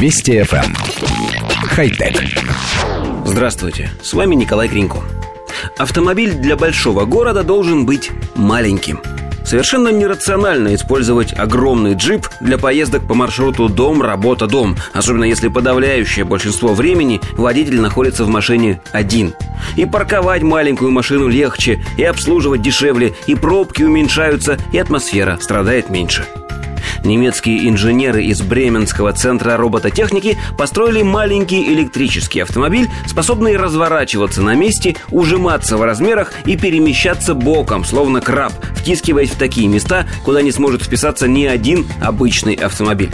Вести FM. Эм. Хай-тек. Здравствуйте, с вами Николай Кринько. Автомобиль для большого города должен быть маленьким. Совершенно нерационально использовать огромный джип для поездок по маршруту дом, работа, дом, особенно если подавляющее большинство времени водитель находится в машине один. И парковать маленькую машину легче, и обслуживать дешевле, и пробки уменьшаются, и атмосфера страдает меньше. Немецкие инженеры из Бременского центра робототехники построили маленький электрический автомобиль, способный разворачиваться на месте, ужиматься в размерах и перемещаться боком, словно краб, втискиваясь в такие места, куда не сможет вписаться ни один обычный автомобиль.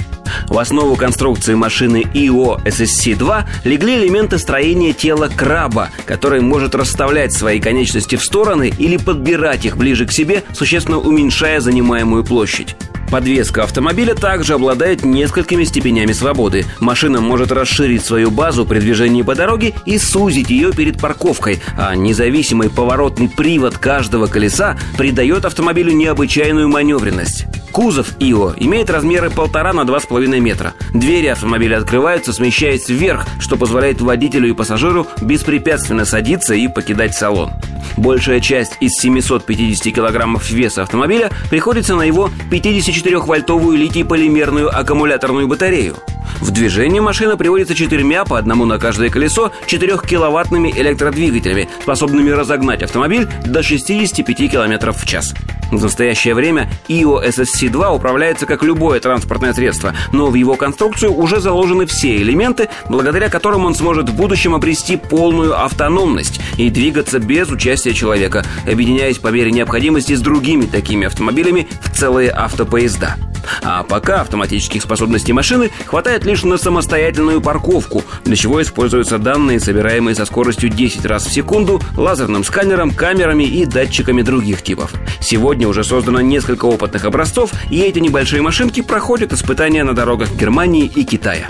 В основу конструкции машины ИО SSC-2 легли элементы строения тела краба, который может расставлять свои конечности в стороны или подбирать их ближе к себе, существенно уменьшая занимаемую площадь. Подвеска автомобиля также обладает несколькими степенями свободы. Машина может расширить свою базу при движении по дороге и сузить ее перед парковкой, а независимый поворотный привод каждого колеса придает автомобилю необычайную маневренность. Кузов ИО имеет размеры 1,5 на 2,5 метра. Двери автомобиля открываются, смещаясь вверх, что позволяет водителю и пассажиру беспрепятственно садиться и покидать салон. Большая часть из 750 килограммов веса автомобиля приходится на его 54-вольтовую литий-полимерную аккумуляторную батарею. В движение машина приводится четырьмя по одному на каждое колесо 4-киловаттными электродвигателями, способными разогнать автомобиль до 65 км в час. В настоящее время IO SSC-2 управляется как любое транспортное средство, но в его конструкцию уже заложены все элементы, благодаря которым он сможет в будущем обрести полную автономность и двигаться без участия человека, объединяясь по мере необходимости с другими такими автомобилями в целые автопоезда. А пока автоматических способностей машины хватает лишь на самостоятельную парковку, для чего используются данные, собираемые со скоростью 10 раз в секунду, лазерным сканером, камерами и датчиками других типов. Сегодня уже создано несколько опытных образцов, и эти небольшие машинки проходят испытания на дорогах Германии и Китая.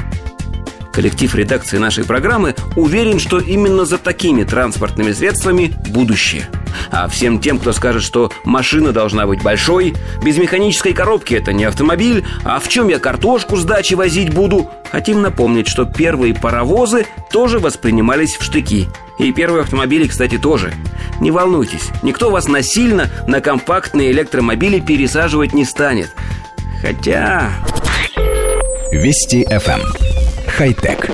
Коллектив редакции нашей программы уверен, что именно за такими транспортными средствами будущее. А всем тем, кто скажет, что машина должна быть большой, без механической коробки это не автомобиль, а в чем я картошку с дачи возить буду, хотим напомнить, что первые паровозы тоже воспринимались в штыки. И первые автомобили, кстати, тоже. Не волнуйтесь, никто вас насильно на компактные электромобили пересаживать не станет. Хотя... Вести FM хай-тек.